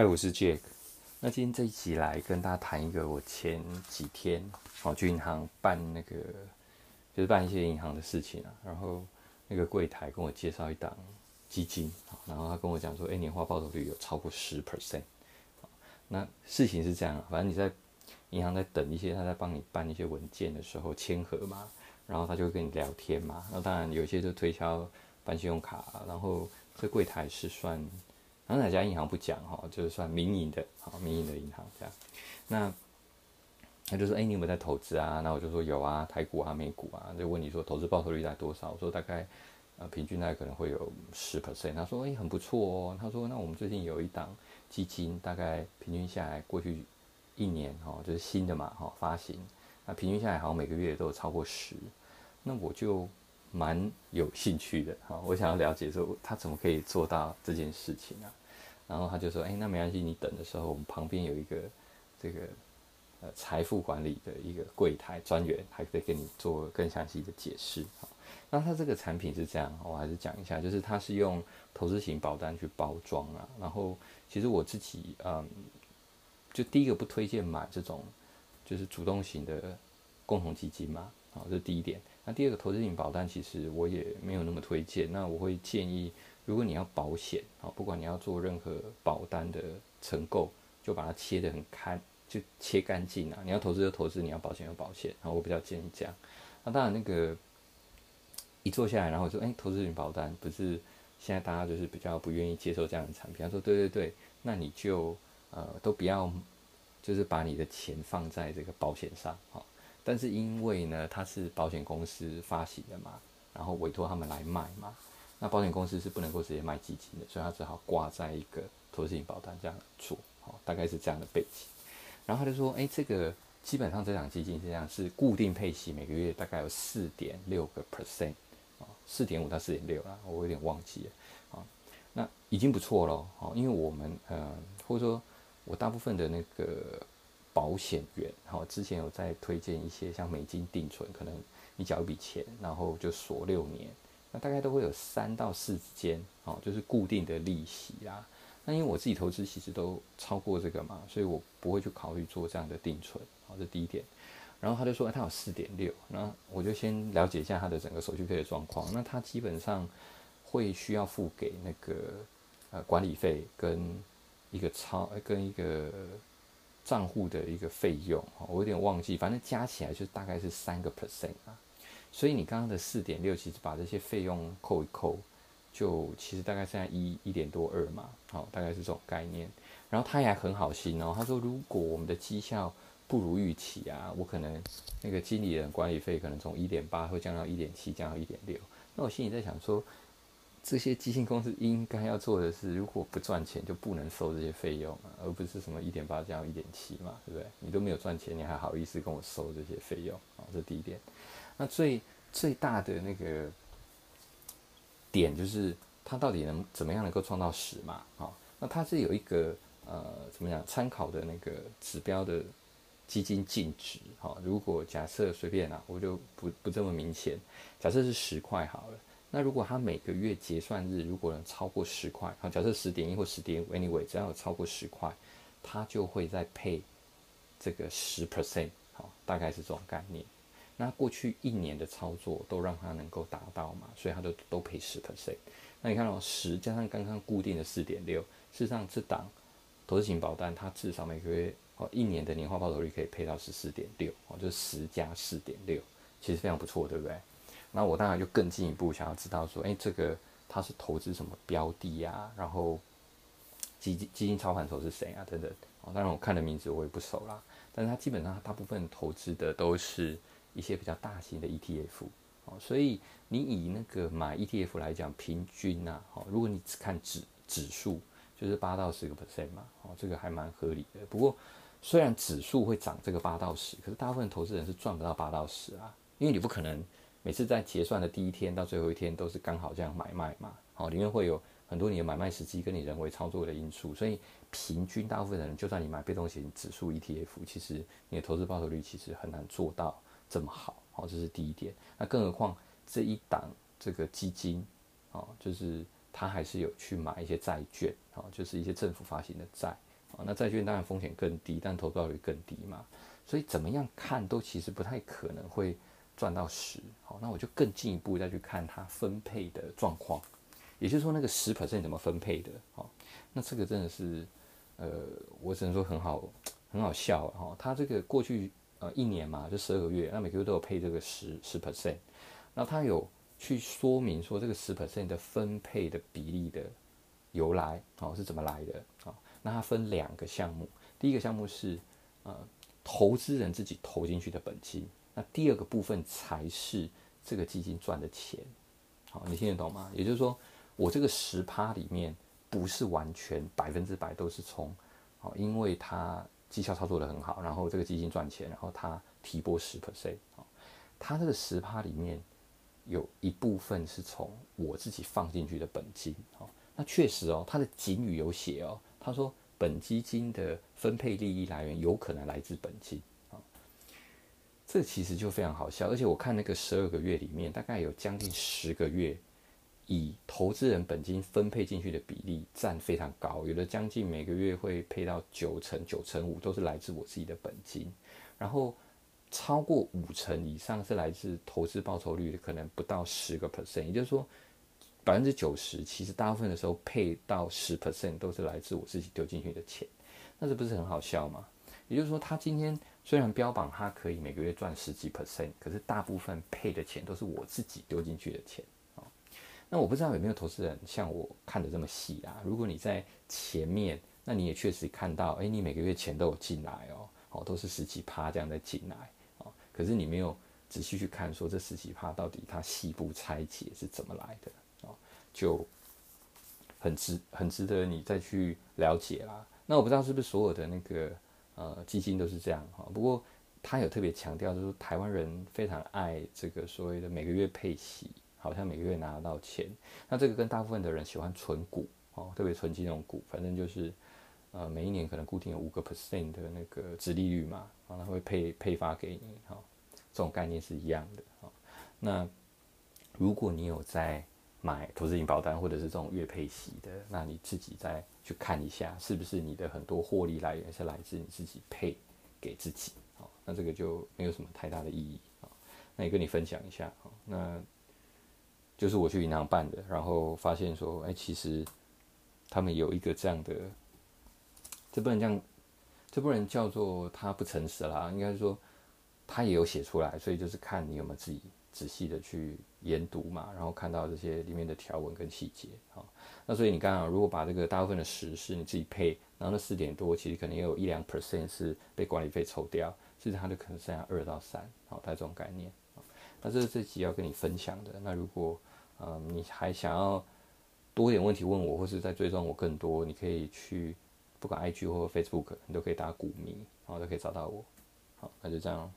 嗨，我是 Jack。那今天这一集来跟大家谈一个我前几天哦去银行办那个，就是办一些银行的事情啊。然后那个柜台跟我介绍一档基金，然后他跟我讲说，哎，年化报酬率有超过十 percent。那事情是这样，反正你在银行在等一些，他在帮你办一些文件的时候签合嘛，然后他就会跟你聊天嘛。那当然有些就推销办信用卡，然后这柜台是算。然后哪家银行不讲哈，就是算民营的，好民营的银行这样。那他就说：“哎，你有没有在投资啊？”那我就说：“有啊，台股啊，美股啊。”就问你说：“投资报酬率在多少？”我说：“大概呃，平均大概可能会有十 percent。”他说：“哎，很不错哦。”他说：“那我们最近有一档基金，大概平均下来过去一年哈，就是新的嘛哈，发行，那平均下来好像每个月都有超过十。”那我就。蛮有兴趣的哈，我想要了解说他怎么可以做到这件事情啊？然后他就说：“哎，那没关系，你等的时候，我们旁边有一个这个呃财富管理的一个柜台专员，还可以给你做更详细的解释。”，那他这个产品是这样，我还是讲一下，就是他是用投资型保单去包装啊。然后其实我自己嗯，就第一个不推荐买这种就是主动型的共同基金嘛，好，这是第一点。那第二个投资型保单，其实我也没有那么推荐。那我会建议，如果你要保险啊，不管你要做任何保单的承购，就把它切得很开，就切干净啊。你要投资就投资，你要保险就保险。然后我比较建议这样。那当然，那个一坐下来，然后说，哎，投资型保单不是现在大家就是比较不愿意接受这样的产品。他说，对对对，那你就呃都不要，就是把你的钱放在这个保险上，好。但是因为呢，它是保险公司发行的嘛，然后委托他们来卖嘛，那保险公司是不能够直接卖基金的，所以他只好挂在一个投资型保单这样做，好，大概是这样的背景。然后他就说，哎，这个基本上这档基金是这样，是固定配息，每个月大概有四点六个 percent，啊，四点五到四点六啦，我有点忘记了，啊，那已经不错了，好，因为我们呃，或者说我大部分的那个。保险员，好，之前有在推荐一些像美金定存，可能你缴一笔钱，然后就锁六年，那大概都会有三到四之间，哦，就是固定的利息啦。那因为我自己投资其实都超过这个嘛，所以我不会去考虑做这样的定存，好，这第一点。然后他就说，他有四点六，那我就先了解一下他的整个手续费的状况。那他基本上会需要付给那个呃管理费跟一个超跟一个。账户的一个费用，我有点忘记，反正加起来就大概是三个 percent 啊。所以你刚刚的四点六，其实把这些费用扣一扣，就其实大概现在一一点多二嘛，好，大概是这种概念。然后他也很好心哦，他说如果我们的绩效不如预期啊，我可能那个经理人管理费可能从一点八会降到一点七，降到一点六。那我心里在想说。这些基金公司应该要做的是，如果不赚钱就不能收这些费用，而不是什么一点八加一点七嘛，对不对？你都没有赚钱，你还好意思跟我收这些费用啊？这第一点。那最最大的那个点就是，它到底能怎么样能够创造十嘛？好，那它是有一个呃怎么讲参考的那个指标的基金净值。好，如果假设随便啊，我就不不这么明显，假设是十块好了。那如果他每个月结算日如果能超过十块，好，假设十点一或十点，anyway，只要有超过十块，他就会再配这个十 percent，好，大概是这种概念。那过去一年的操作都让他能够达到嘛，所以他就都赔十 percent。那你看到十加上刚刚固定的四点六，事实上这档投资型保单它至少每个月哦一年的年化报酬率可以配到十四点六，哦，就是十加四点六，其实非常不错，对不对？那我当然就更进一步想要知道说，哎，这个他是投资什么标的呀？然后基金基金操盘手是谁啊？等等。哦，当然我看的名字我也不熟啦。但是他基本上大部分投资的都是一些比较大型的 ETF。哦，所以你以那个买 ETF 来讲，平均呐，哦，如果你只看指指数，就是八到十个 percent 嘛，哦，这个还蛮合理的。不过虽然指数会涨这个八到十，可是大部分投资人是赚不到八到十啊，因为你不可能。每次在结算的第一天到最后一天都是刚好这样买卖嘛，好，里面会有很多你的买卖时机跟你人为操作的因素，所以平均大部分的人，就算你买被动型指数 ETF，其实你的投资报酬率其实很难做到这么好，好，这是第一点。那更何况这一档这个基金，哦，就是它还是有去买一些债券，哦，就是一些政府发行的债，哦那债券当然风险更低，但投资报率更低嘛。所以怎么样看都其实不太可能会赚到十。好，那我就更进一步再去看它分配的状况，也就是说那个十 percent 怎么分配的。好，那这个真的是，呃，我只能说很好，很好笑哈。它这个过去呃一年嘛，就十二个月，那每个月都有配这个十十 percent，那它有去说明说这个十 percent 的分配的比例的由来，哦是怎么来的啊？那它分两个项目，第一个项目是呃投资人自己投进去的本金，那第二个部分才是这个基金赚的钱。好，你听得懂吗？也就是说，我这个十趴里面不是完全百分之百都是从，好，因为它绩效操作的很好，然后这个基金赚钱，然后它提拨十 percent，好，它这个十趴里面有一部分是从我自己放进去的本金，好，那确实哦，它的警语有写哦。他说，本基金的分配利益来源有可能来自本金，这其实就非常好笑。而且我看那个十二个月里面，大概有将近十个月，以投资人本金分配进去的比例占非常高，有的将近每个月会配到九成、九成五都是来自我自己的本金，然后超过五成以上是来自投资报酬率的，可能不到十个 percent，也就是说。百分之九十，其实大部分的时候配到十 percent 都是来自我自己丢进去的钱，那这不是很好笑吗？也就是说，他今天虽然标榜它可以每个月赚十几 percent，可是大部分配的钱都是我自己丢进去的钱啊。那我不知道有没有投资人像我看的这么细啊？如果你在前面，那你也确实看到，哎，你每个月钱都有进来哦，哦，都是十几趴这样的进来啊，可是你没有仔细去看，说这十几趴到底它细部拆解是怎么来的。就很值很值得你再去了解啦。那我不知道是不是所有的那个呃基金都是这样哈。不过他有特别强调，就是台湾人非常爱这个所谓的每个月配息，好像每个月拿得到钱。那这个跟大部分的人喜欢存股哦，特别存金融股，反正就是呃每一年可能固定有五个 percent 的那个值利率嘛，然后会配配发给你哈。这种概念是一样的。那如果你有在买投资型保单或者是这种月配息的，那你自己再去看一下，是不是你的很多获利来源是来自你自己配给自己？好，那这个就没有什么太大的意义啊。那也跟你分享一下，好，那就是我去银行办的，然后发现说，哎，其实他们有一个这样的，这不能这样，这不能叫做他不诚实啦，应该说他也有写出来，所以就是看你有没有自己。仔细的去研读嘛，然后看到这些里面的条文跟细节，好，那所以你刚刚如果把这个大部分的十是你自己配，然后那四点多其实可能有一两 percent 是被管理费抽掉，其实它就可能剩下二到三，好，它这种概念，那这是这集要跟你分享的。那如果嗯你还想要多一点问题问我，或是在追踪我更多，你可以去不管 IG 或 Facebook，你都可以打股民，然后都可以找到我。好，那就这样。